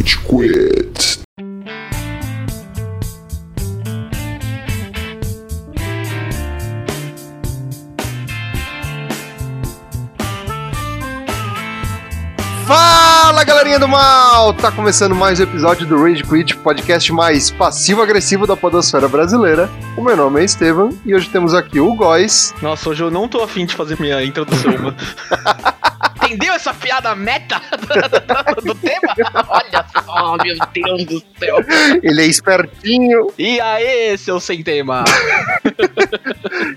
Rage Quit. Fala galerinha do mal! Tá começando mais um episódio do Rage Quit, podcast mais passivo-agressivo da podosfera brasileira. O meu nome é Estevam e hoje temos aqui o Góis. Nossa, hoje eu não tô afim de fazer minha introdução, mano. Entendeu essa piada meta do tema? Olha só, meu Deus do céu. Ele é espertinho. E aí, seu sem tema?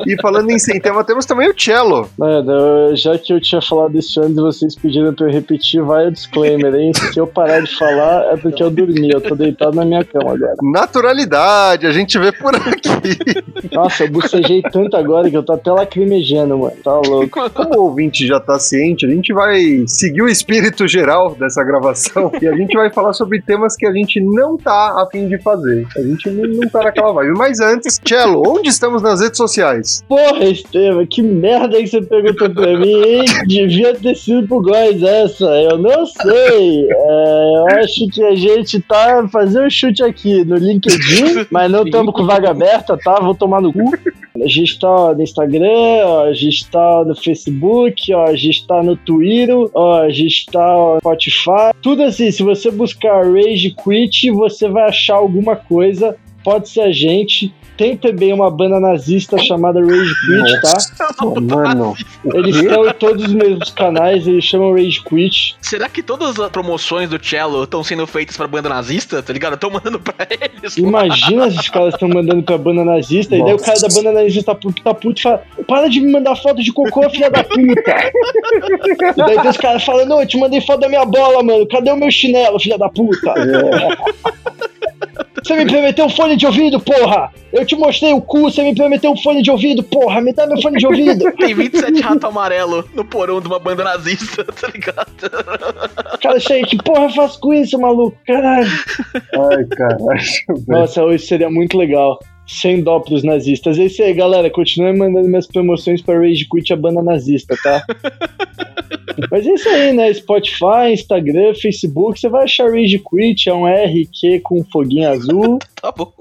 E falando em sem tema, temos também o Cello. Mano, já que eu tinha falado isso antes vocês pediram pra eu repetir, vai o disclaimer, hein? Se eu parar de falar é porque eu dormi, eu tô deitado na minha cama agora. Naturalidade, a gente vê por aqui. Nossa, eu bucejei tanto agora que eu tô até lacrimejando, mano. Tá louco. Como o ouvinte já tá ciente, a gente vai seguir o espírito geral dessa gravação e a gente vai falar sobre temas que a gente não tá a fim de fazer. A gente não, tá naquela vibe. Mas antes, Cello, onde estamos nas redes sociais? Porra, Estevam, que merda que você perguntou pra mim, hein? Devia ter sido pro Góis essa, eu não sei. É, eu acho que a gente tá fazendo um chute aqui no LinkedIn, mas não estamos com vaga aberta, tá? Vou tomar no cu. A gente tá no Instagram, ó, a gente tá no Facebook, ó, a gente tá no Twitter, ó, a gente tá no Spotify. Tudo assim, se você buscar Rage Quit, você vai achar alguma coisa. Pode ser a gente. Tem também uma banda nazista chamada Rage Quit, tá? Mano, Eles estão em todos os mesmos canais, eles chamam Rage Quit. Será que todas as promoções do Cello estão sendo feitas pra banda nazista? Tá ligado? Estão mandando pra eles. Imagina se os caras estão mandando pra banda nazista, e daí o cara da banda nazista tá puto, tá puto e fala: Para de me mandar foto de cocô, filha da puta! e daí tem os caras falando: Não, eu te mandei foto da minha bola, mano, cadê o meu chinelo, filha da puta? Você me prometeu um fone de ouvido, porra! Eu te mostrei o cu, você me prometeu um fone de ouvido, porra! Me dá meu fone de ouvido! Tem 27 rato amarelo no porão de uma banda nazista, tá ligado? Cara, chega, que porra eu faço com isso, maluco? Caralho! ai, caralho. Nossa, hoje seria muito legal. Sem dó pros nazistas. É isso aí, galera. Continuem mandando minhas promoções pra Rage Quit, a banda nazista, tá? Mas é isso aí, né? Spotify, Instagram, Facebook. Você vai achar Rage Quit, é um RQ com um foguinho azul. Tá bom.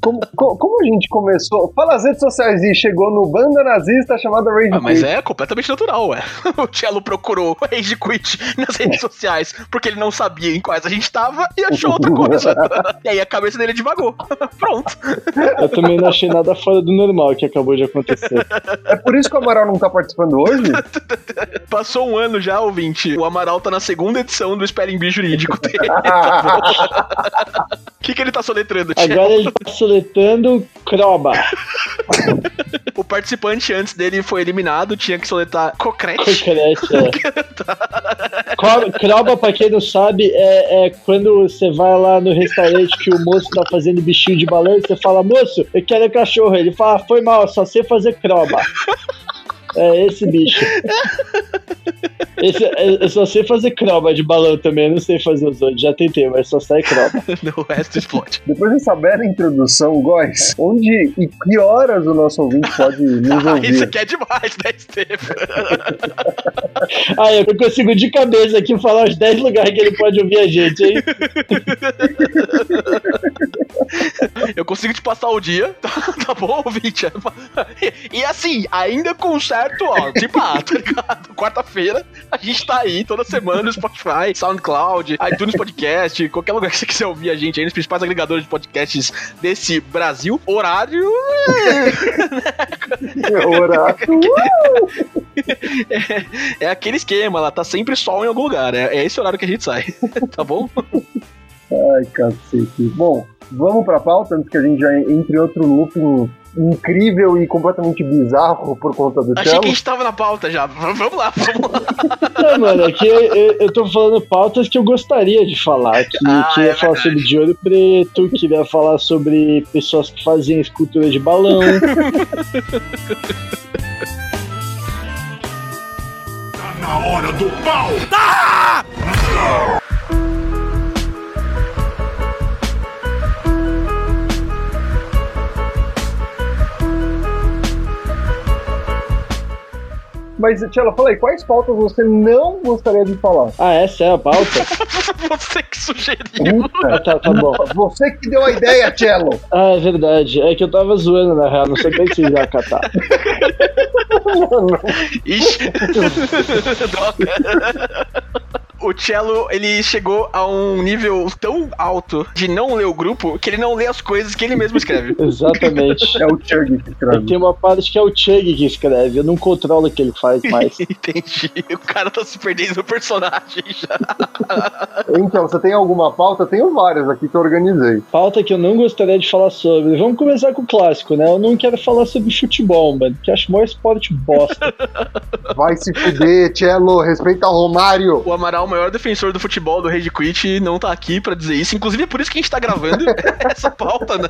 Como, co- como a gente começou? Fala as redes sociais e chegou no banda nazista chamada Rage Ah, mas é completamente natural, ué. O Cello procurou o Rage Quit nas redes sociais porque ele não sabia em quais a gente tava e achou outra coisa. E aí a cabeça dele divagou. Pronto. Eu também não achei nada fora do normal que acabou de acontecer. É por isso que o Amaral não tá participando hoje? Passou um ano já, ouvinte. O Amaral tá na segunda edição do Spelling Bee Jurídico dele. O que, que ele tá soletrando, Cello? Agora ele tá soletando Croba. O participante antes dele foi eliminado, tinha que soletrar Cocrete. Concrete, é. Co- Croba, pra quem não sabe, é, é quando você vai lá no restaurante que o moço tá fazendo bichinho de balanço, você fala, moço, eu quero cachorro. Ele fala, "Ah, foi mal, só sei fazer croba. É esse bicho. Esse, eu eu só sei fazer croba de balão também, eu não sei fazer os outros. Já tentei, mas só sai croba. o resto explode. Depois dessa bela introdução, Góis, onde e que horas o nosso ouvinte pode nos Ah, isso ouvir? aqui é demais, né, Estevam? Ah, eu consigo de cabeça aqui falar os 10 lugares que ele pode ouvir a gente, hein? Eu consigo te passar o dia, tá, tá bom, ouvinte? E, e assim, ainda com certo, ó, de pá, tá ligado? Quarta-feira, a gente tá aí toda semana no Spotify, SoundCloud, iTunes Podcast, qualquer lugar que você quiser ouvir a gente aí, nos principais agregadores de podcasts desse Brasil. Horário. Horário. É, é aquele esquema, lá tá sempre sol em algum lugar. É, é esse horário que a gente sai, tá bom? Ai, cacete. Bom, vamos pra pauta antes que a gente já entre em outro looping incrível e completamente bizarro por conta do Achei que a gente tava na pauta já. Vamos lá, vamos lá. Não, mano, aqui eu, eu, eu tô falando pautas que eu gostaria de falar. Que, Ah, queria é falar verdade. sobre de ouro preto, queria falar sobre pessoas que faziam escultura de balão. Tá na hora do pau! Mas, Tchela, fala aí, quais pautas você não gostaria de falar? Ah, essa é a pauta? Você que sugeriu. Ah, tá, tá bom. Você que deu a ideia, Tchelo! Ah, é verdade. É que eu tava zoando, na real. Não sei bem se iam catar. Ixi. Droga. O Cello, ele chegou a um nível tão alto de não ler o grupo que ele não lê as coisas que ele mesmo escreve. Exatamente. É o Chug que escreve. Tem uma parte que é o Chug que escreve. Eu não controlo o que ele faz mais. Entendi. O cara tá se perdendo no personagem já. Então, você tem alguma pauta? Tenho várias aqui que eu organizei. Pauta que eu não gostaria de falar sobre. Vamos começar com o clássico, né? Eu não quero falar sobre futebol, mano, que acho maior esporte bosta. Vai se fuder, Tchelo, respeita o Romário. O Amaral, o maior defensor do futebol do Rage Quit, não tá aqui pra dizer isso. Inclusive, é por isso que a gente tá gravando essa pauta, né?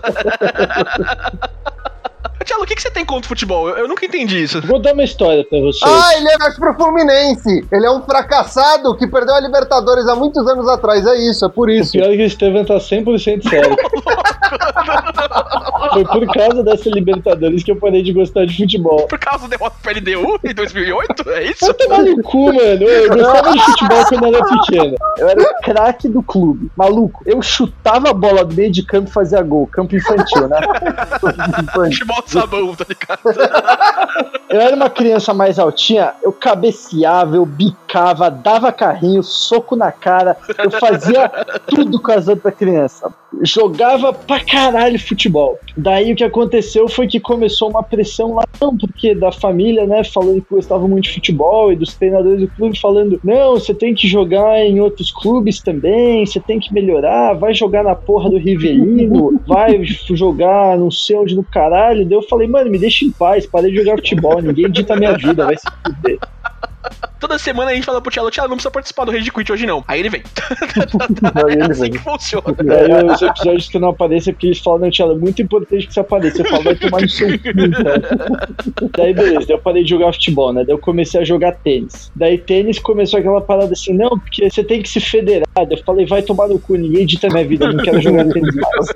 Tchelo, o que, que você tem contra o futebol? Eu, eu nunca entendi isso. Vou dar uma história pra vocês. Ah, ele é mais pro Fluminense. Ele é um fracassado que perdeu a Libertadores há muitos anos atrás. É isso, é por O isso. pior é que o Steven tá 100% sério. Foi por causa dessa Libertadores que eu parei de gostar de futebol. Por causa da derrota pro LDU em 2008? É isso? Vai tomar no cu, mano. Eu gostava de futebol quando eu era pequeno. Eu era o craque do clube. Maluco, eu chutava a bola do meio de campo e fazia gol. Campo infantil, né? Futebol sabão, tá ligado? Eu era uma criança mais altinha, eu cabeceava, eu bicava, dava carrinho, soco na cara, eu fazia tudo com as outras crianças. Jogava pra caralho futebol. Daí o que aconteceu foi que começou uma pressão lá, não, porque da família, né, falando que gostava muito de futebol e dos treinadores do clube falando: não, você tem que jogar em outros clubes também, você tem que melhorar, vai jogar na porra do Rivelino, vai jogar não sei onde no caralho. Daí eu falei, mano, me deixa em paz, parei de jogar futebol, ninguém dita minha vida, vai se fuder. Toda semana a gente fala pro Tchelo, Tchelo, não precisa participar do Rage Quit hoje não. Aí ele vem. Aí ele É assim vem. que funciona. Daí os episódios que eu não apareço é porque eles falam, não, Tiago, é muito importante que você apareça. Eu falo, vai tomar no seu cu, então. Daí beleza, daí eu parei de jogar futebol, né? Daí eu comecei a jogar tênis. Daí tênis começou aquela parada assim, não, porque você tem que se federar. Daí eu falei, vai tomar no cu, ninguém dita minha vida, eu não quero jogar tênis mais.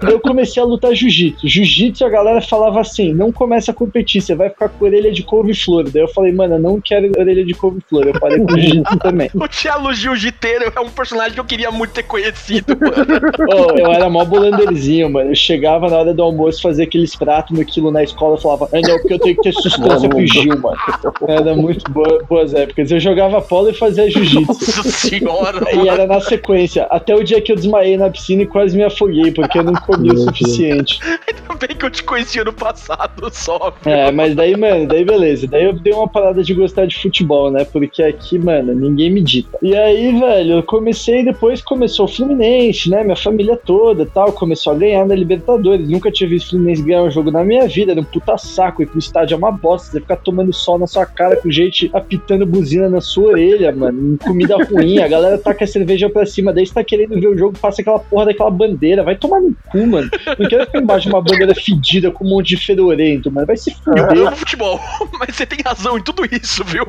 Daí eu comecei a lutar jiu-jitsu. Jiu-jitsu a galera falava assim, não começa a competir, você vai ficar com orelha de couve-flor. Daí eu falei, mano, eu não quero orelha de couve-flor. Eu parei com jiu-jitsu também. O Tchelo Jiu-Jiteiro é um personagem que eu queria muito ter conhecido, mano. Ô, eu era mó bolanderzinho, mano. Eu chegava na hora do almoço, fazia aqueles pratos no quilo na escola e falava, ah, não, porque eu tenho que ter sustância pro Gil, mano. Era muito boa, boas épocas. Eu jogava polo e fazia jiu-jitsu. Nossa senhora, E era na sequência, até o dia que eu desmaiei na piscina e quase me afoguei, porque eu não comi o suficiente. Ainda bem que eu te conhecia no passado só. É, mas daí, mano, daí beleza. Daí eu dei uma parada de gostar de futebol, né? Porque aqui, mano, ninguém me dita. E aí, velho, eu comecei, depois começou o Fluminense, né? Minha família toda tal, começou a ganhar na Libertadores. Nunca tinha visto o Fluminense ganhar um jogo na minha vida, era um puta saco. Ir pro estádio é uma bosta, você ficar tomando sol na sua cara com gente apitando buzina na sua orelha, mano. Comida ruim, a galera taca a cerveja pra cima, daí você tá querendo ver o jogo, passa aquela porra daquela bandeira. Vai tomar no cu, mano. Não quero ficar embaixo de uma bandeira fedida com um monte de fedorento, mano. Vai se Eu fuder. amo futebol, mas você tem razão em tudo isso, viu?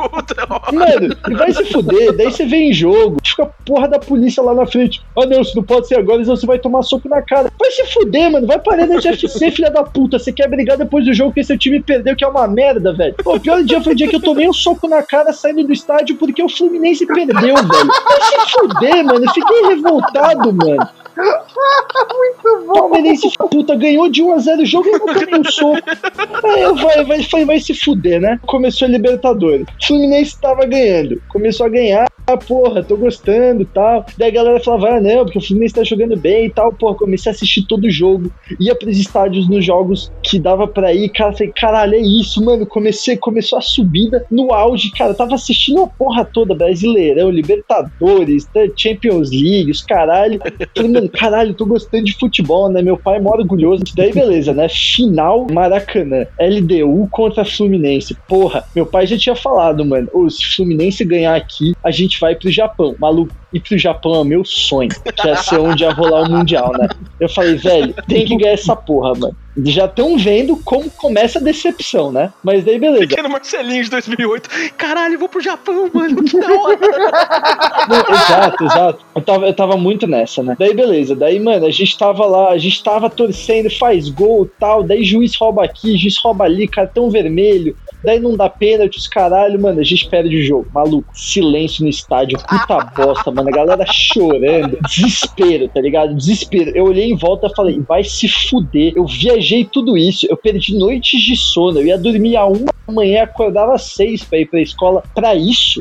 Mano, e vai se fuder, daí você vem em jogo, fica a porra da polícia lá na frente. Ah não, isso não pode ser agora, senão você vai tomar soco na cara. Vai se fuder, mano, vai parar de UFC, filha da puta. Você quer brigar depois do jogo que seu time perdeu, que é uma merda, velho. O pior dia foi o dia que eu tomei um soco na cara saindo do estádio porque o Fluminense perdeu, velho. Vai se fuder, mano, fiquei revoltado, mano. O Palmeirense, puta, ganhou de 1x0 o jogo e tomei um soco. Aí vai, vai, vai, vai se fuder, né? Começou a Libertadores. Fluminense tava ganhando. Começou a ganhar. Ah, porra, tô gostando e tal. Daí a galera falava, ah, não, porque o Fluminense tá jogando bem e tal. Porra, comecei a assistir todo o jogo. Ia pros estádios nos jogos que dava pra ir. Cara, falei, caralho, é isso, mano. Comecei, começou a subida no auge, cara. Tava assistindo a porra toda, Brasileirão, Libertadores, Champions League, os caralho. Falei, mano, caralho, tô gostando de futebol, né? Meu pai é mó orgulhoso. Daí, beleza, né? Final Maracanã. LDU contra Fluminense. Porra, meu pai já tinha falado, mano. "Ô, se Fluminense ganhar aqui, a gente vai pro Japão. Maluco, ir pro Japão é o meu sonho, que ia ser onde ia rolar o Mundial, né? Eu falei, velho, tem que ganhar essa porra, mano. Já estão vendo como começa a decepção, né? Mas daí beleza. Pequeno Marcelinho de 2008. Caralho, eu vou pro Japão, mano. Que da hora. Não, exato, exato. Eu tava, eu tava muito nessa, né? Daí beleza. Daí, mano, a gente tava lá, a gente tava torcendo, faz gol tal. Daí juiz rouba aqui, juiz rouba ali, cartão vermelho. Daí não dá pênalti, os caralho, mano, a gente perde o jogo. Maluco, silêncio no estádio, puta bosta, mano. A galera chorando. Desespero, tá ligado? Desespero. Eu olhei em volta e falei, vai se fuder. Eu viajei tudo isso, eu perdi noites de sono. Eu ia dormir a uma manhã, acordava às seis pra ir pra escola. Pra isso?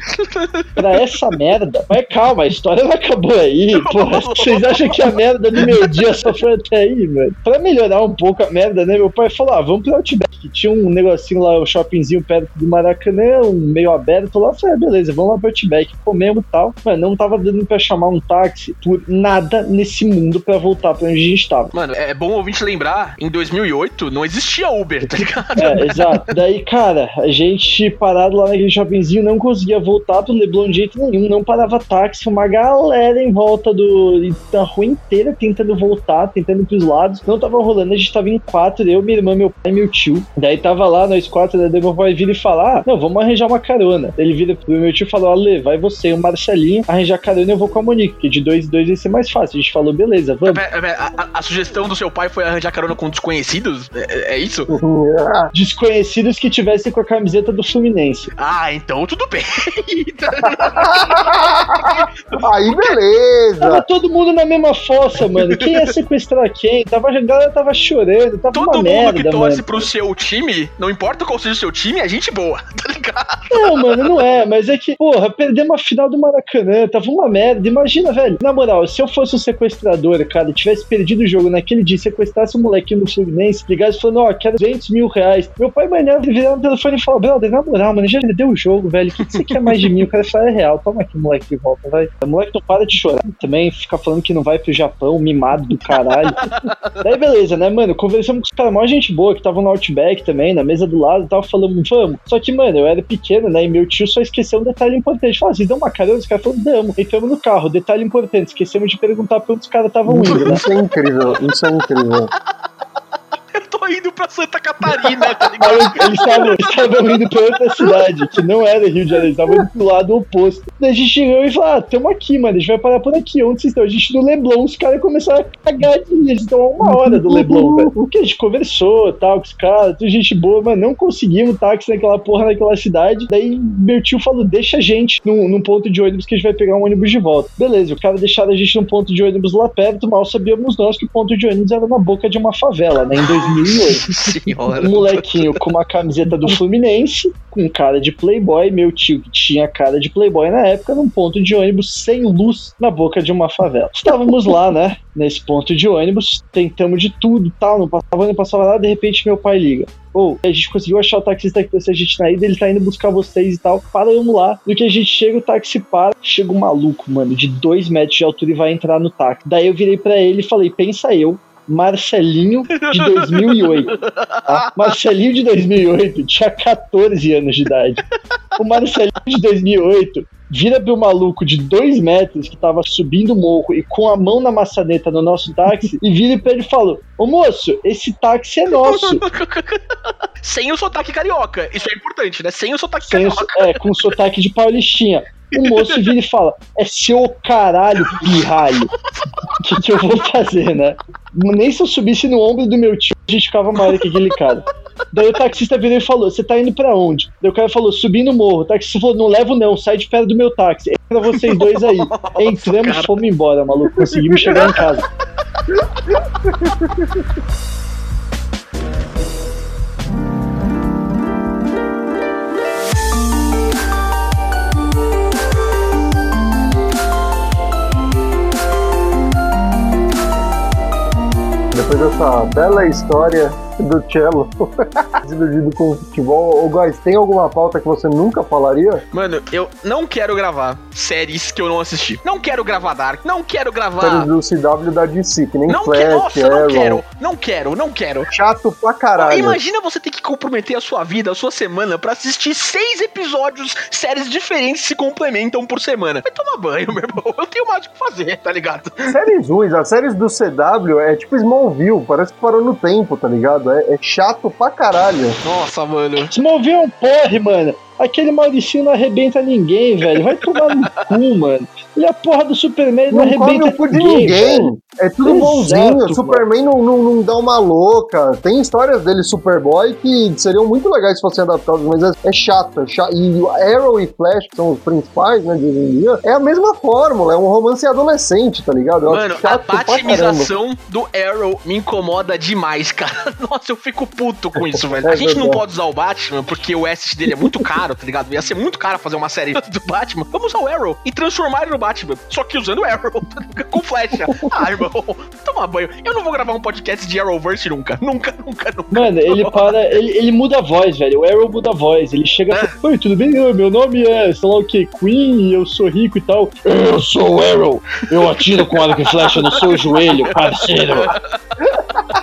Pra essa merda? Mas calma, a história não acabou aí. Porra, vocês acham que a merda do meu dia só foi até aí, mano? Pra melhorar um pouco a merda, né? Meu pai falou: ah, vamos pro Outback. Tinha um negocinho lá, um shoppingzinho perto do Maracanã, um meio aberto lá. Eu falei, ah, beleza, vamos lá pro Outback. Comemos e tal. Mas não tava dando pra chamar um táxi por nada nesse mundo pra voltar pra onde a gente tava. Mano, é bom ouvinte lembrar, em 2008 não existia Uber, tá ligado? É, exato. Daí, cara, a gente parado lá naquele shoppingzinho não conseguia voltar pro Leblon de jeito nenhum, não parava táxi, uma galera em volta do da rua inteira tentando voltar, tentando ir pros lados. Não tava rolando, a gente tava em quatro, eu, minha irmã, meu pai e meu tio. Daí tava lá, nós quatro, daí meu pai vira e fala: Ah, não, vamos arranjar uma carona. Ele vira pro meu tio e falou: Ale, vai você e o Marcelinho arranjar carona eu vou com a Monique, que de dois em dois vai ser mais fácil. A gente falou: beleza, vamos. Pera, pera, a, a- a sugestão do seu pai foi arranjar carona com desconhecidos? É, é isso? Desconhecidos que tivessem com a camiseta do Fluminense. Ah, então tudo bem. Aí beleza. Tava todo mundo na mesma fossa, mano. Quem ia sequestrar quem? Tava, a galera tava chorando, tava Todo uma mundo merda, que torce mano. pro seu time, não importa qual seja o seu time, é gente boa, tá ligado? Não, mano, não é, mas é que, porra, perdemos a final do Maracanã, tava uma merda. Imagina, velho, na moral, se eu fosse um sequestrador, cara, tivesse perdido o jogo naquele dia, sequestrasse um molequinho do Fluminense, ligasse falando, ó, quero 200 mil reais. Meu pai manhã virava no telefone e falava, brother, na moral, mano, já perdeu o jogo, velho, o que, que você quer mais de mim? O cara fala, é real, toma aqui, moleque, de volta, vai. O moleque não para de chorar também, fica falando que não vai pro Japão, mimado do caralho. Daí beleza, né, mano? Conversamos com os caras, mó gente boa, que estavam no Outback também, na mesa do lado e tal, falando, vamos. Só que, mano, eu era pequeno, né? E meu tio só esqueceu um detalhe importante. Falou, ah, vocês dão uma carona? Os caras falaram, damos. Entramos no carro, detalhe importante, esquecemos de perguntar pra onde os caras estavam indo, né? Isso é incrível, isso é incrível. Indo pra Santa Catarina, tá ligado? Eles estavam indo pra outra cidade, que não era Rio de Janeiro, eles estavam indo pro lado oposto. Daí a gente chegou e falou: Ah, tamo aqui, mano, a gente vai parar por aqui. Onde vocês estão? A gente no Leblon, os caras começaram a cagar de eles estão a uma hora do Leblon, velho. Porque a gente conversou tal com os caras, tudo gente boa, mas não conseguimos táxi naquela porra naquela cidade. Daí meu tio falou: Deixa a gente num, num ponto de ônibus que a gente vai pegar um ônibus de volta. Beleza, o cara deixaram a gente num ponto de ônibus lá perto, mal sabíamos nós que o ponto de ônibus era na boca de uma favela, né, em 2008. Senhora. Um molequinho com uma camiseta do Fluminense, com cara de playboy, meu tio que tinha cara de playboy na época, num ponto de ônibus sem luz na boca de uma favela. Estávamos lá, né, nesse ponto de ônibus, tentamos de tudo, tal, não passava, não passava nada, de repente meu pai liga. Ou a gente conseguiu achar o taxista que trouxe a gente na ida, ele tá indo buscar vocês e tal. Paramos lá. No que a gente chega, o táxi para. Chega um maluco, mano, de dois metros de altura e vai entrar no táxi. Daí eu virei pra ele e falei: pensa eu, Marcelinho de 2008. tá? Marcelinho de 2008 tinha 14 anos de idade. O Marcelinho de 2008 vira pro maluco de 2 metros que tava subindo o morro e com a mão na maçaneta no nosso táxi e vira pra ele e fala: Ô moço, esse táxi é nosso. Sem o sotaque carioca. Isso é importante, né? Sem o sotaque Sem o- carioca. é, com sotaque de paulistinha. O moço vira e fala: É seu caralho, pirralho. O que, que eu vou fazer, né? Nem se eu subisse no ombro do meu tio, a gente ficava maior que aquele cara. Daí o taxista virou e falou: Você tá indo pra onde? Daí o cara falou: Subi no morro. O taxista falou: Não levo não, sai de perto do meu táxi. Entra vocês dois aí. Entramos, cara. fomos embora, maluco. Conseguimos chegar em casa. Depois dessa bela história do cello, desiludido com o futebol. Ô, guys, tem alguma pauta que você nunca falaria? Mano, eu não quero gravar séries que eu não assisti. Não quero gravar Dark, não quero gravar. Séries do CW da DC, que nem Não Flash, quero, nossa, Arrow. não quero, não quero, não quero. Chato pra caralho. Imagina você ter que comprometer a sua vida, a sua semana, pra assistir seis episódios, séries diferentes se complementam por semana. Vai tomar banho, meu irmão. Eu tenho mais o que fazer, tá ligado? Séries ruins, as séries do CW é tipo Smallville, parece que parou no tempo, tá ligado? É, é chato pra caralho. Nossa, mano. Smallville é um porre, mano. Aquele Mauricinho não arrebenta ninguém, velho. Vai tomar no cu, mano. Ele é a porra do Superman, não, Não come arrebenta o cu de ninguém. É tudo Exato, bonzinho. O Superman não, não, não dá uma louca. Tem histórias dele, Superboy, que seriam muito legais se fossem adaptadas, mas é, é chato, é chato. E o Arrow e Flash, que são os principais, né, de hoje em dia, é a mesma fórmula. É um romance adolescente, tá ligado? Eu Mano, a batimização do Arrow me incomoda demais, cara. Nossa, eu fico puto com isso, velho. É A gente não pode usar o Batman porque o asset dele é muito caro, tá ligado? Ia ser muito caro fazer uma série do Batman. Vamos usar o Arrow e transformar ele no Batman. Só que usando o Arrow, com flecha. Ah, irmão, toma banho. Eu não vou gravar um podcast de Arrowverse nunca. Nunca, nunca, nunca. Mano, ele para, ele, ele muda a voz, velho. O Arrow muda a voz. Ele chega e fala: Oi, tudo bem? Meu nome é, sei lá o que, Queen, eu sou rico e tal. Eu sou o Arrow. Eu atiro com arco e flecha no seu joelho, parceiro.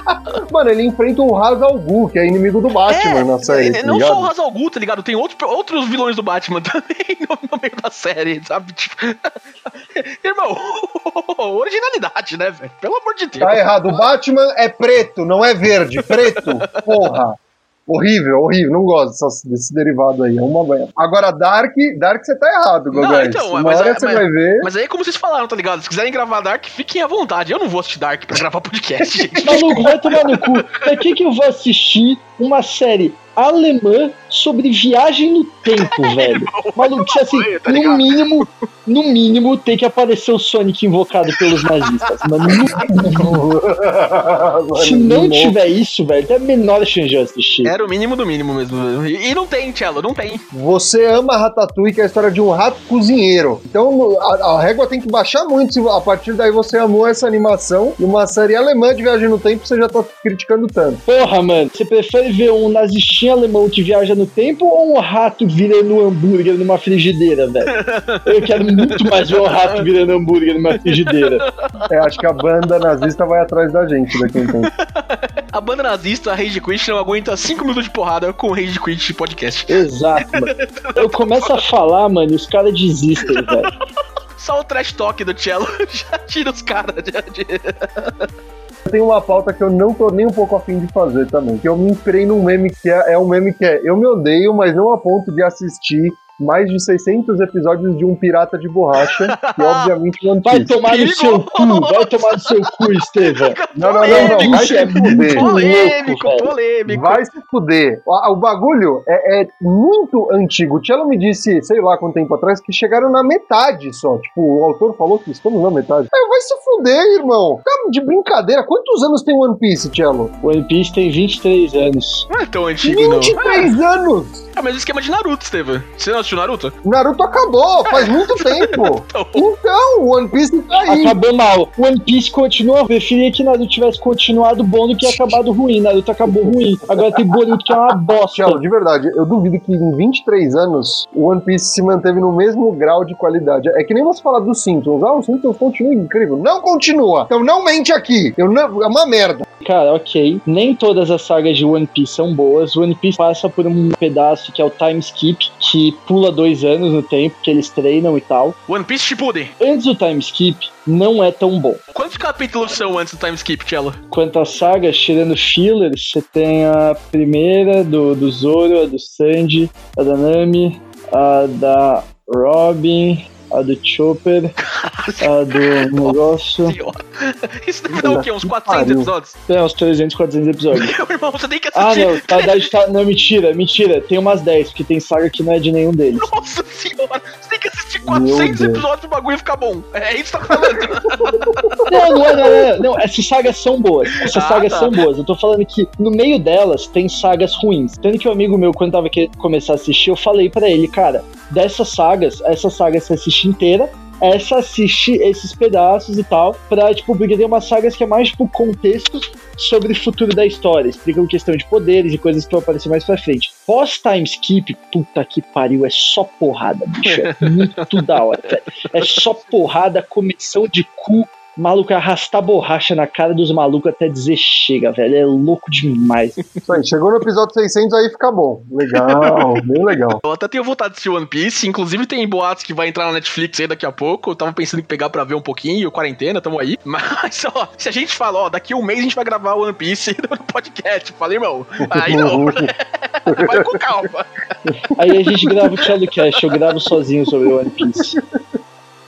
Mano, ele enfrenta o Ra's al Ghul, que é inimigo do Batman na série, é, tá não ligado? só o Ra's al Ghul, tá ligado? Tem outros, outros vilões do Batman também no, no meio da série, sabe? Tipo... Irmão, originalidade, né, velho? Pelo amor de Deus. Tá errado. O Batman é preto, não é verde. Preto, porra. Horrível, horrível. Não gosto dessas- desse derivado aí. É uma banha. Agora, Dark, Dark você tá errado, Não, Gogais. então, uma mas- hora mas- você vai ver. Mas aí é como vocês falaram, tá ligado? Se quiserem gravar Dark, fiquem à vontade. Eu não vou assistir Dark pra gravar podcast, gente. Maluco, vai tomar no cu. Pra que que eu vou assistir uma série alemã sobre viagem no tempo, velho? Maluco, que assim, tá no mínimo, no mínimo tem que aparecer o Sonic invocado pelos nazistas. Mano, Se não tiver isso, velho, tem a menor chance de eu assistir. Era o mínimo do mínimo mesmo. E não tem, Cello, não tem. Você ama Ratatouille, que é a história de um rato cozinheiro. Então a, a régua tem que baixar muito. Se a partir daí você amou essa animação e uma série alemã de viagem no tempo, você já tá criticando tanto. Porra, mano, você prefere ver um nazistinho alemão que viaja no tempo ou um rato virando um hambúrguer numa frigideira, velho? Eu quero muito mais ver um rato virando hambúrguer numa frigideira. É, acho que a banda nazista vai atrás da gente daqui a um tempo. A banda nazista, a Rage Quit, não aguenta 5 minutos de porrada com o Rage Quit podcast. Exato, mano. Eu começo a falar, mano, e os caras desistem, velho. Só o trash talk do Cello já tira os caras de, de- Eu tenho uma pauta que eu não tô nem um pouco afim de fazer também. Que eu me inspirei num meme que é, é um meme que é Eu me odeio, mas não a ponto de assistir mais de 600 episódios de um pirata de borracha. e obviamente One Vai tomar no seu cu, vai tomar no seu cu, Estevam. Não, não, não, não. Vai se é fuder. Polêmico, louco, polêmico. Vai se fuder. O, o bagulho é, é muito antigo. O Cello me disse, sei lá quanto tempo atrás, que chegaram na metade só. Tipo, o autor falou que estamos na metade. Aí, vai se fuder, irmão. Tá de brincadeira. Quantos anos tem One Piece, Cello? One Piece tem 23 anos. Não é tão antigo, não. 23 anos! É, mas o esquema de Naruto, Estevam. Você não assistiu Naruto? Naruto acabou, faz muito tempo. Então, o One Piece tá aí. Acabou mal. One Piece continua. Eu preferia que Naruto tivesse continuado bom do que acabado ruim. Naruto acabou ruim. Agora tem Boruto que é uma bosta. Cello, de verdade, eu duvido que em 23 anos o One Piece se manteve no mesmo grau de qualidade. É que nem você falar dos Simpsons. Ah, os Simpsons continuam incrível. Não continua. Então não mente aqui. Eu não, é uma merda. Cara, ok. Nem todas as sagas de One Piece são boas. One Piece passa por um pedaço que é o time skip, que pula dois anos no tempo, que eles treinam e tal. One Piece Shippuden. Antes do time skip, não é tão bom. Quantos capítulos são antes do time skip, Cello? Quanto às sagas, tirando fillers, você tem a primeira do, do Zoro, a do Sanji, a da Nami, a da Robin, a do Chopper, a do negócio. Senhora. Isso deve dar o quê? Uns 400 pariu. episódios? Tem uns 300, 400 episódios. Meu irmão, você tem que Ah, assistir. não, na verdade tá. Não, mentira, mentira. Tem umas 10, porque tem saga que não é de nenhum deles. Nossa senhora, 400 Deus. episódios pro bagulho ficar bom. É isso que tá falando. Não, não é, não é. Não, essas sagas são boas. Essas Ah, sagas tá. são boas. Eu tô falando que no meio delas tem sagas ruins. Tanto que um amigo meu, quando tava querendo começar a assistir, eu falei pra ele, cara, dessas sagas, essa saga você assiste inteira, essa assistir esses pedaços e tal, pra, tipo, porque tem umas sagas que é mais, tipo, contexto sobre o futuro da história, explicam questão de poderes e coisas que vão aparecer mais pra frente. Pós-time skip, puta que pariu, é só porrada, bicho, é muito da hora, velho. É só porrada, comissão de cu, maluco arrastar borracha na cara dos malucos até dizer chega, velho, é louco demais. Isso aí, chegou no episódio 600, aí fica bom. Legal, bem legal. Eu até tenho vontade de assistir One Piece, inclusive tem boatos que vai entrar na Netflix aí daqui a pouco. Eu tava pensando em pegar pra ver um pouquinho, quarentena, tamo aí. Mas, ó, se a gente fala, ó, daqui a um mês a gente vai gravar One Piece no podcast, falei, irmão, aí não. vai com calma. Aí a gente grava o Cello Cash, eu gravo sozinho sobre o One Piece.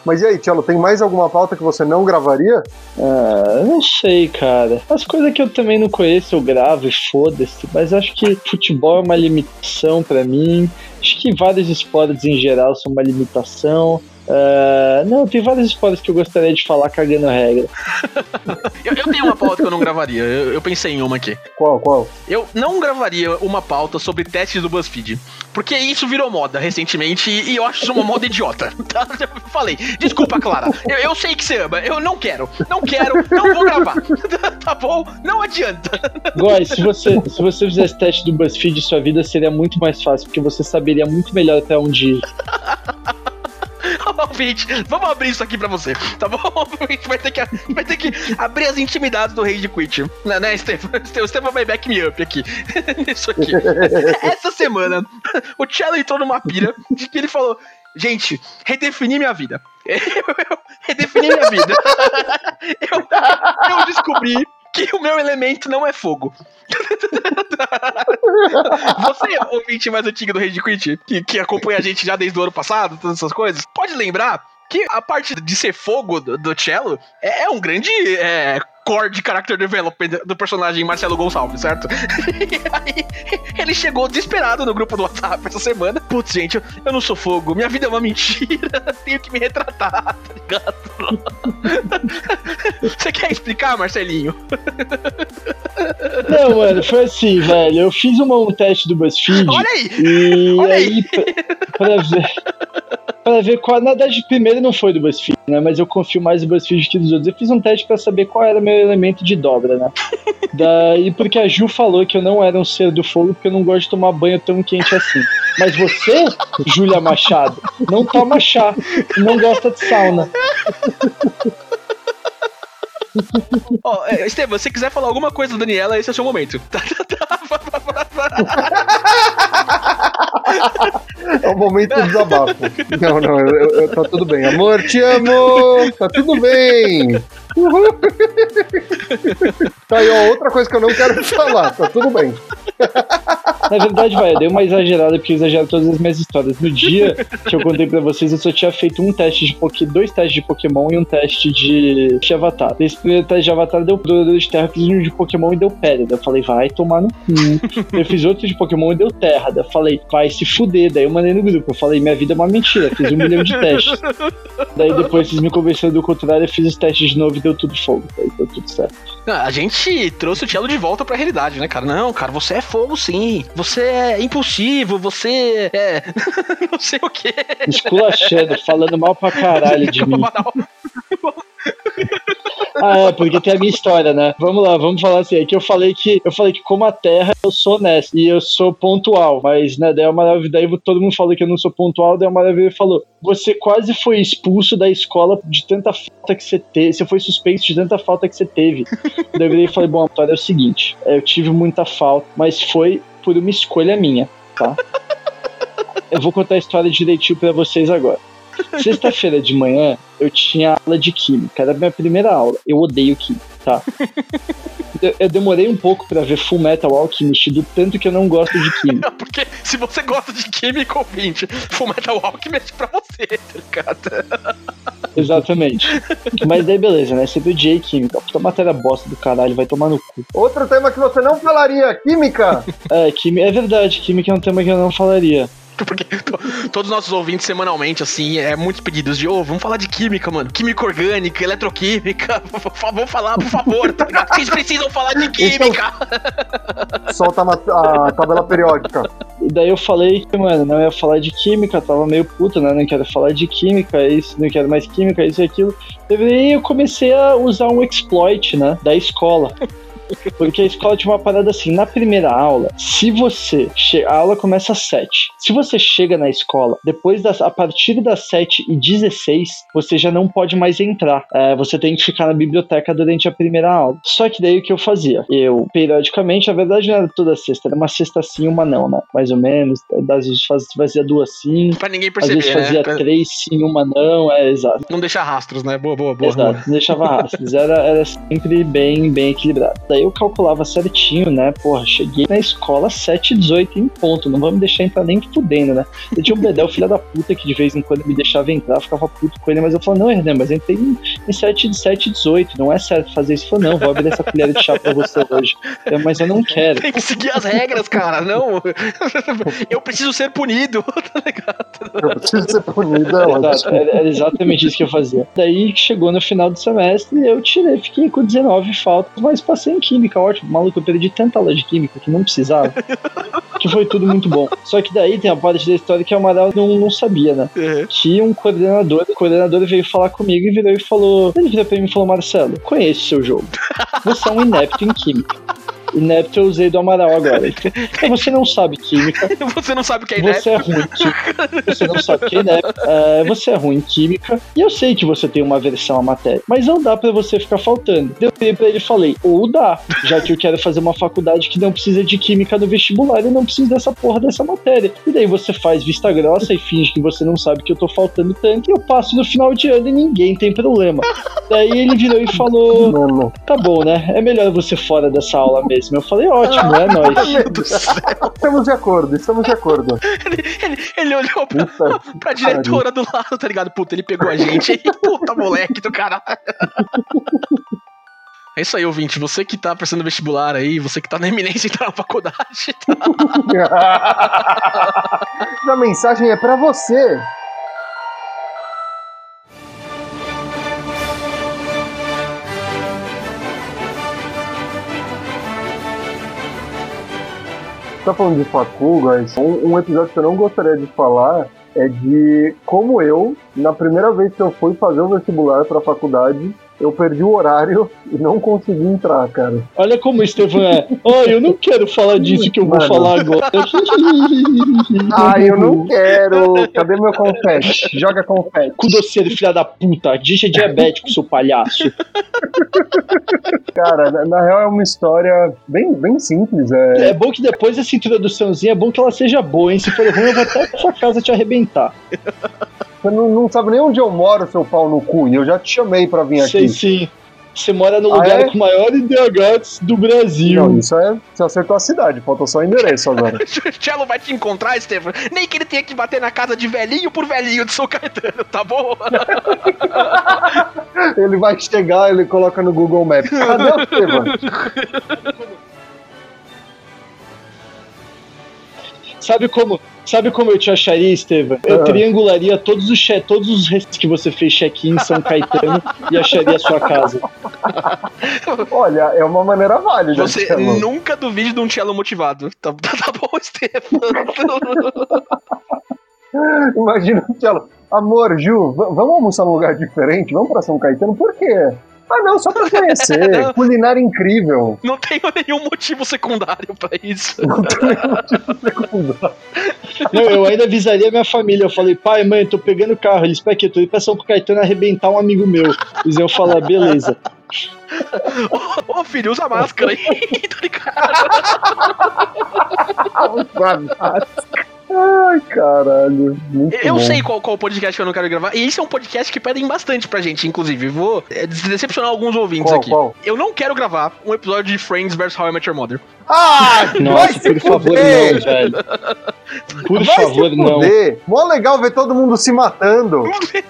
Mas e aí, Tchelo, tem mais alguma pauta que você não gravaria? Ah, não sei, cara. As coisas que eu também não conheço eu gravo e foda-se. Mas acho que futebol é uma limitação pra mim. Acho que vários esportes em geral são uma limitação. Ah, não, tem vários esportes que eu gostaria de falar cagando regra. Eu, eu tenho uma pauta que eu não gravaria, eu, eu pensei em uma aqui. Qual, qual? Eu não gravaria uma pauta sobre testes do BuzzFeed. Porque isso virou moda recentemente e eu acho isso uma moda idiota. Tá? Eu falei, desculpa, Clara. Eu, eu sei que você ama, eu não quero. Não quero, não vou gravar. Tá bom? Não adianta. Góis, se você, se você fizesse teste do BuzzFeed, sua vida seria muito mais fácil, porque você saberia muito melhor até onde ir. Vamos abrir isso aqui pra você, tá bom? A gente vai ter que, vai ter que abrir as intimidades do rei de Quit. Né, né Stefan? O vai back me up aqui. Nisso aqui. Essa semana, o Cello entrou numa pira de que ele falou: Gente, redefini minha vida. Eu, eu redefini minha vida. Eu, eu descobri que o meu elemento não é fogo. Você, ouvinte mais antigo do de Quit, que, que acompanha a gente já desde o ano passado, todas essas coisas, pode lembrar que a parte de ser fogo do, do cello é, é um grande é, core de character development do personagem Marcelo Gonçalves, certo? E aí, ele chegou desesperado no grupo do WhatsApp essa semana. Putz, gente, eu, eu não sou fogo, minha vida é uma mentira, tenho que me retratar, tá ligado? Você quer explicar, Marcelinho? Não, mano, foi assim, velho. Eu fiz uma, um teste do BuzzFeed. Olha aí! E Olha aí, aí. pra, pra ver. Pra ver qual. Na verdade, primeiro não foi do BuzzFeed, né? Mas eu confio mais no BuzzFeed que dos outros. Eu fiz um teste pra saber qual era o meu elemento de dobra, né? Daí, porque a Ju falou que eu não era um ser do fogo, porque eu não gosto de tomar banho tão quente assim. Mas você, Júlia Machado, não toma chá, não gosta de sauna. Ó, é, Estevam, se você quiser falar alguma coisa da Daniela, esse é o seu momento. É o momento do desabafo. Não, não, eu, eu- eu- tá tudo bem. Amor, te amo! Tá tudo bem! Uhul. Tá aí, ó, outra coisa que eu não quero falar. Tá tudo bem. Na verdade, vai, eu dei uma exagerada porque eu exagero todas as minhas histórias. No dia que eu contei pra vocês, eu só tinha feito um teste de Pokémon, dois testes de Pokémon e um teste de, de Avatar. Esse primeiro teste de Avatar deu Dorador de Terra, fiz um de Pokémon e deu Pedra. Daí eu falei, vai tomar no cu. Eu fiz outro de Pokémon e deu Terra. Daí eu falei, vai se fuder. Daí eu mandei no grupo. Eu falei, minha vida é uma mentira. Fiz um milhão de testes. Daí depois vocês me convenceram do contrário, eu fiz os testes de novo e deu tudo fogo. Daí deu tudo certo. A gente trouxe o Cello de volta pra realidade, né, cara? Não, cara, você é fogo sim. Você é impulsivo, você é. não sei o quê. Esculachando, falando mal pra caralho de mim. Ah, é, porque tem a minha história, né? Vamos lá, vamos falar assim. É que eu falei que eu falei que como a Terra eu sou honesto e eu sou pontual, mas né, daí a maravilha, daí todo mundo falou que eu não sou pontual, daí a maravilha falou: "Você quase foi expulso da escola de tanta falta que você teve, você foi suspenso de tanta falta que você teve". daí eu falei: "Bom, a história é o seguinte, é, eu tive muita falta, mas foi por uma escolha minha, tá? Eu vou contar a história direitinho pra vocês agora. Sexta-feira de manhã, eu tinha aula de química, era a minha primeira aula. Eu odeio química, tá? Eu, eu demorei um pouco pra ver Full Metal Alchemist, do tanto que eu não gosto de química. Porque se você gosta de química ouvinte, Fullmetal Alchemist pra você, tá ligado? Exatamente. Mas daí beleza, né? Sempre odiei química. Puta matéria bosta do caralho, vai tomar no cu. Outro tema que você não falaria, química. É, química, é verdade, química é um tema que eu não falaria. Porque to- todos os nossos ouvintes semanalmente, assim, é muitos pedidos de, ô, vamos falar de química, mano. Química orgânica, eletroquímica. Vamos falar, por favor, tá ligado? Vocês precisam falar de química. Solta a, a tabela periódica. E daí eu falei que, mano, não ia falar de química, tava meio puto, né? Não quero falar de química, isso, não quero mais química, isso e aquilo. E daí eu comecei a usar um exploit, né? Da escola. Porque a escola tinha uma parada assim, na primeira aula, se você. che- A aula começa às 7. Se você chega na escola, depois das. A partir das 7 e 16, você já não pode mais entrar. É, você tem que ficar na biblioteca durante a primeira aula. Só que daí o que eu fazia? Eu, periodicamente, na verdade não era toda sexta, era uma sexta sim, uma não, né? Mais ou menos. Às vezes faz- fazia duas sim. Pra ninguém Às perceber, vezes fazia né? Pra três sim, uma não, é exato. não deixar rastros, né? Boa, boa, boa. Exato, não deixava rastros, era, era sempre bem, bem equilibrado. Daí eu calculava certinho, né? Porra, cheguei na escola 7 18 em ponto, não vamos deixar entrar nem fudendo, né? Eu tinha um Bedel, filho da puta, que de vez em quando me deixava entrar, ficava puto com ele, mas eu falava, não, Renan, mas entrei em, em 7, 7 18, não é certo fazer isso. Falou, não, vou abrir essa colher de chá pra você hoje. Eu, mas eu não quero. Tem que seguir as regras, cara. Não. Eu preciso ser punido, tá ligado? Eu preciso ser punido, é Exato, era, era exatamente isso que eu fazia. Daí chegou no final do semestre, eu tirei, fiquei com 19 faltas, mas passei em química, ótimo. Maluco, eu perdi tanta aula de química que não precisava. que foi tudo muito bom. Só que daí tem a parte da história que o Amaral não, não sabia, né? É. Que um coordenador, o coordenador veio falar comigo e virou e falou: ele virou pra mim e falou, Marcelo, conheço o seu jogo. Você é um inepto em química. Inepto eu usei do Amaral agora. Ele falou, "Então você não sabe química, Você não sabe o que é você é ruim em química. Você não sabe quem é. é, Você é ruim em química. E eu sei que você tem uma versão à matéria. Mas não dá pra você ficar faltando. Eu virei pra ele e falei, ou dá, já que eu quero fazer uma faculdade que não precisa de química no vestibular e não precisa dessa porra dessa matéria. E daí você faz vista grossa e finge que você não sabe que eu tô faltando tanto. E eu passo no final de ano e ninguém tem problema. Daí ele virou e falou: Tá bom, né? É melhor você fora dessa aula mesmo. Eu falei, ótimo, é nóis. Meu Deus do céu. estamos de acordo, estamos de acordo. Ele, ele olhou pra, Puta, pra diretora do lado, tá ligado? Puta, ele pegou a gente. aí, Puta, moleque do caralho. É isso aí, ouvinte. Você que tá prestando vestibular aí, você que tá na eminência de entrar na faculdade, tá? a mensagem é pra você. Tá falando de facu, guys? Um, um episódio que eu não gostaria de falar é de como eu, na primeira vez que eu fui fazer o vestibular pra faculdade, eu perdi o horário e não consegui entrar, cara. Olha como o Estevão é. Oh, eu não quero falar disso que eu vou Mano. falar agora. Ah, eu não quero. Cadê meu confete? Joga confete. Cu doceiro, filha da puta. Diz é diabético, seu palhaço. Cara, na, na real é uma história bem, bem simples. É, É bom que depois dessa introduçãozinha, é bom que ela seja boa, hein? Se for ruim, eu vou até pra sua casa te arrebentar. Você não, não sabe nem onde eu moro, seu pau no cu, e eu já te chamei pra vir Sei aqui. sim. Você mora no Ah, lugar é? com o maior IDH do Brasil. Não, isso é. Você acertou a cidade, falta só o endereço agora. O Cello vai te encontrar, Estevam. Nem que ele tenha que bater na casa de velhinho por velhinho de São Caetano, tá bom? ele vai chegar, ele coloca no Google Maps. Cadê o Estevam? Sabe como, sabe como eu te acharia, Estevam? Eu Ah. triangularia todos os, che- todos os restos que você fez check-in em São Caetano e acharia a sua casa. Olha, é uma maneira válida. Você nunca duvide de um Cello motivado. Tá, tá, tá bom, Estevam? Imagina o Cello. Amor, Ju, vamos almoçar num lugar diferente? Vamos pra São Caetano? Por quê? Ah, não, só pra conhecer. Culinária incrível. Não tenho nenhum motivo secundário pra isso. Não tem nenhum motivo secundário. Não, eu ainda avisaria minha família. Eu falei, pai, mãe, eu tô pegando o carro. Eles, pra quê? Tô indo pra São Caetano arrebentar um amigo meu. Eles iam falar, beleza. Ô, ô, filho, usa máscara aí, tá ligado? Ai, caralho. Eu bom. sei qual, qual podcast que eu não quero gravar. E esse é um podcast que pedem bastante pra gente, inclusive. Vou é, decepcionar alguns ouvintes Qual, aqui. qual? Eu não quero gravar um episódio de Friends vs How I Met Your Mother. Ah, vai Nossa, se por favor, fuder. não, velho. Por Vai favor, não. Mó legal ver todo mundo se matando.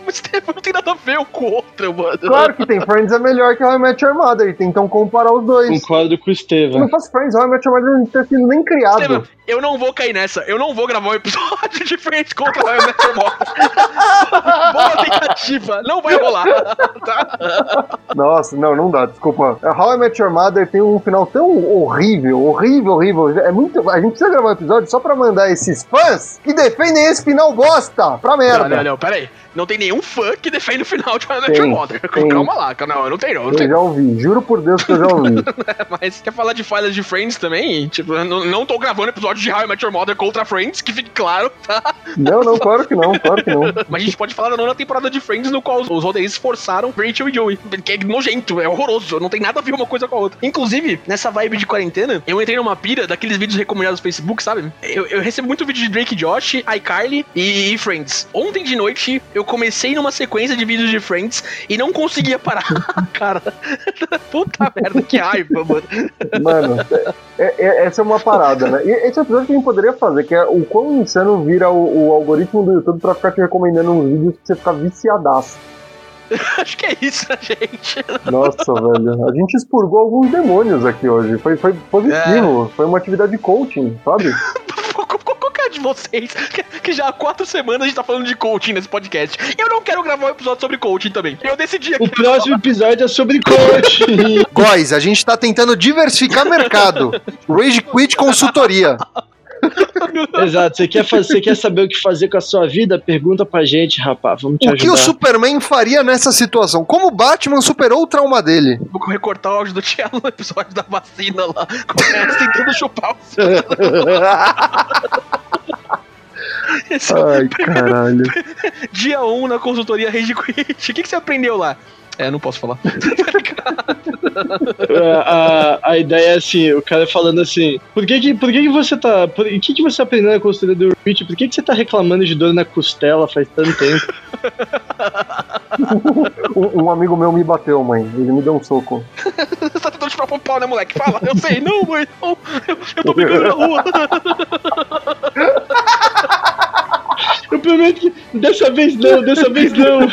Mas não tem nada a ver um com o outro, mano. Claro que tem Friends é melhor que How I Met Your Mother. Tentam comparar os dois. Concordo com o Se não Estevam. fosse Friends, How I Met Your Mother não ter sido nem criado. Estevam, eu não vou cair nessa. Eu não vou gravar um episódio de Friends contra How I Met Your Mother. Boa tentativa, não vai rolar. Tá? Nossa, não, não dá, desculpa. How I Met Your Mother tem um final tão horrível, horrível, horrível. É muito. A gente precisa gravar um episódio só pra mandar esses fãs que defendem esse final bosta pra merda. Não, não, não, pera aí. Não tem nenhum fã que defende o final de How I Met Your Mother. Calma lá, não, eu não tenho, não Eu tenho. já ouvi, juro por Deus que eu já ouvi. Mas quer falar de falhas de Friends também? Tipo, eu não, não tô gravando episódio de How I Met Your Mother contra Friends, que fique claro, tá? não, não, claro que não, claro que não. Mas a gente pode falar da nona temporada de Friends, no qual os, os roteiristas forçaram Rachel e Joey. Que é nojento, é horroroso, não tem nada a ver uma coisa com a outra. Inclusive, nessa vibe de quarentena, eu entrei numa pira daqueles vídeos recomendados no Facebook, sabe? Eu, eu recebo muito vídeo de Drake Josh, iCarly e, Friends. Ontem de noite, eu comecei numa sequência de vídeos de Friends e não conseguia parar. Cara, puta merda, que raiva, mano. Mano, é- é- essa é uma parada, né? E esse episódio que a gente poderia fazer, que é o quão insano vira o, o algoritmo do YouTube pra ficar te recomendando uns vídeos que você fica viciadaço. Acho que é isso, né, gente? Nossa, velho. A gente expurgou alguns demônios aqui hoje. Foi, foi positivo. Foi uma atividade de coaching, sabe? Qual qual que é de vocês que, que já há quatro semanas a gente tá falando de coaching nesse podcast? Eu não quero gravar um episódio sobre coaching também. Eu decidi aqui. O próximo episódio é sobre coach. Góis, a gente tá tentando diversificar mercado. Rage Quit Consultoria. Exato. Você quer, fazer, você quer saber o que fazer com a sua vida? Pergunta pra gente, rapaz. Vamos te O que o ajudar. Superman faria nessa situação? Como o Batman superou o trauma dele? Vou recortar o áudio do Tiago no episódio da vacina lá. Começa tentando chupar o Esse é Ai, caralho. dia 1 um na consultoria Rage Quit. O que, que você aprendeu lá? É, não posso falar. É, a, a ideia é assim, o cara falando assim, por que que, por que, que você tá. Por que, que você aprendeu na consultoria do Rich? Por que, que você tá reclamando de dor na costela faz tanto tempo? Um, um amigo meu me bateu, mãe. Ele me deu um soco. Você tá tentando chupar o pau, né, moleque? Fala. Eu sei. Não, mãe. Não. Eu, eu tô brigando na rua. Eu prometo que dessa vez não, dessa vez não.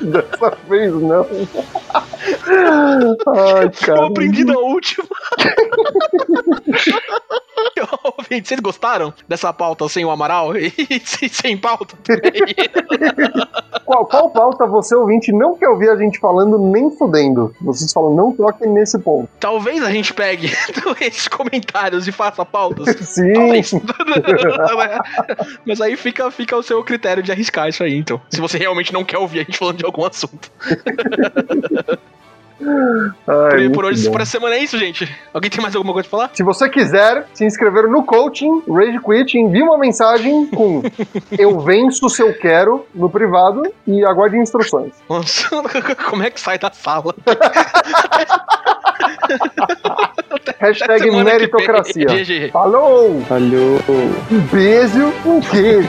Dessa vez não. Ai, Eu cara. aprendi na última. Ouvinte, vocês gostaram dessa pauta sem o Amaral e sem, pauta? Qual, qual pauta você, ouvinte, não quer ouvir a gente falando nem fudendo? Vocês falam, não toquem nesse ponto. Talvez a gente pegue esses comentários e faça pautas. Sim. Talvez. Mas aí fica, fica o seu critério de arriscar isso aí, então. Se você realmente não quer ouvir a gente falando de algum assunto. Ai, Por, hoje, bom. por essa semana é isso, gente. Alguém tem mais alguma coisa pra falar? Se você quiser se inscrever no coaching, Rage Quit, envie uma mensagem com eu venço se eu quero no privado e aguarde instruções. Nossa, como é que sai da sala? Hashtag meritocracia. Falou! Falhou. Um beijo, um queijo.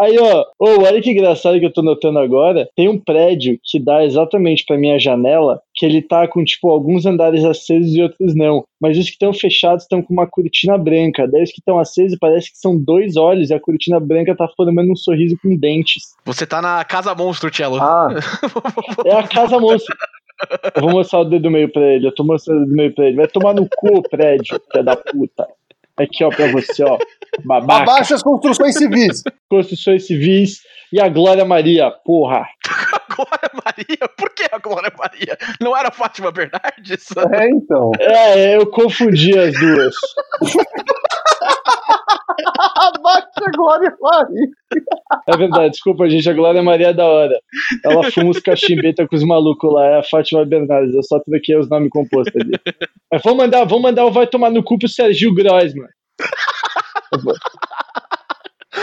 Aí, ó, ô, olha que engraçado que eu tô notando agora. Tem um prédio que dá exatamente pra minha janela, que ele tá com, tipo, alguns andares acesos e outros não. Mas os que estão fechados estão com uma cortina branca. Daí os que estão acesos parece que são dois olhos e a cortina branca tá formando um sorriso com dentes. Você tá na Casa Monstro, Cello. Ah, É a casa monstro. Eu vou mostrar o dedo meio pra ele. Eu tô mostrando o dedo meio pra ele. Vai tomar no cu o prédio, filha da puta. Aqui, ó, pra você, ó. Babaca. abaixa as construções civis. Construções civis e a Glória Maria, porra. A Glória Maria? Por que a Glória Maria? Não era a Fátima Bernardes? É, então. É, eu confundi as duas. Abaixa a Glória Maria. É verdade, desculpa, gente. A Glória Maria é da hora. Ela fuma os cachimbeta com os malucos lá. É a Fátima Bernardes. Eu só troquei os nomes compostos ali. Mas vamos mandar, vamos mandar o Vai Tomar no Cu pro Sergio Grossman.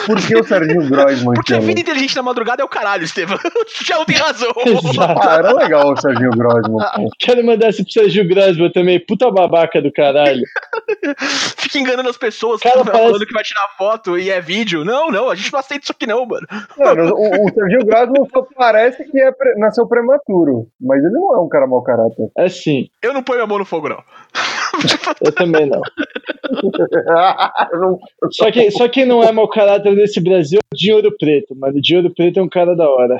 Por que o Serginho Groisman, Porque a Tiago? vida inteligente da madrugada é o caralho, Estevam. O Cello tem razão. Exato. Ah, era legal o Serginho Groisman. pô. Quero mandar esse pro Sergio Grossman também. Puta babaca do caralho. Fica enganando as pessoas Cara, falando parece- que vai tirar foto e é vídeo. Não, não, a gente não aceita isso aqui não, mano. Mano, o, o Serginho Groisman só parece que é pre- nasceu prematuro. Mas ele não é um cara mau caráter. É sim. Eu não ponho a mão no fogo, não. Eu também não. Só, que, só quem não é mau caráter nesse Brasil é o Dinheiro Preto, mano. O Dinheiro Preto é um cara da hora.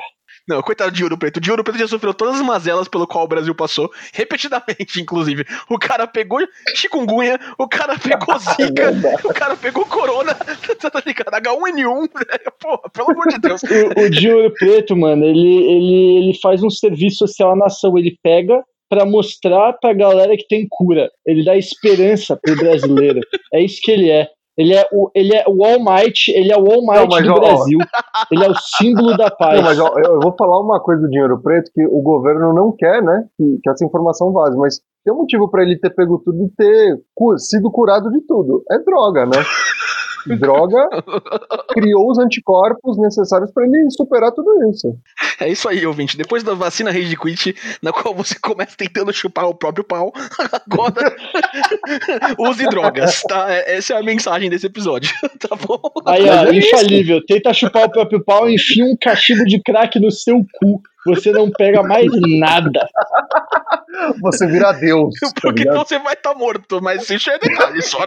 Não, coitado de Ouro Preto. O de Ouro Preto já sofreu todas as mazelas pelo qual o Brasil passou, repetidamente, inclusive. O cara pegou chikungunya, o cara pegou zika, o cara pegou corona, tá ligado? H1N1, né? porra, pelo amor de Deus. O, o Dinheiro Preto, mano, ele, ele, ele faz um serviço social à nação. Ele pega pra mostrar pra galera que tem cura. Ele dá esperança pro brasileiro. É isso que ele é. Ele é o, ele é o All Might, ele é o All Might Não, do ó, Brasil. Ele é o símbolo da paz. Não, mas ó, eu vou falar uma coisa do dinheiro preto que o governo não quer, né? Que, que essa informação vaze, mas tem um motivo pra ele ter pego tudo e ter sido curado de tudo. É droga, né? Droga criou os anticorpos necessários pra ele superar tudo isso. É isso aí, ouvinte. Depois da vacina Rage Quit, na qual você começa tentando chupar o próprio pau, agora use drogas, tá? É- Essa é a mensagem desse episódio, tá bom? Aí, ó, é infalível. Tenta chupar o próprio pau e enfia um cachimbo de crack no seu cu. Você não pega mais nada. Você vira Deus. tá Porque ligado? você vai estar morto, mas isso é detalhe só, né?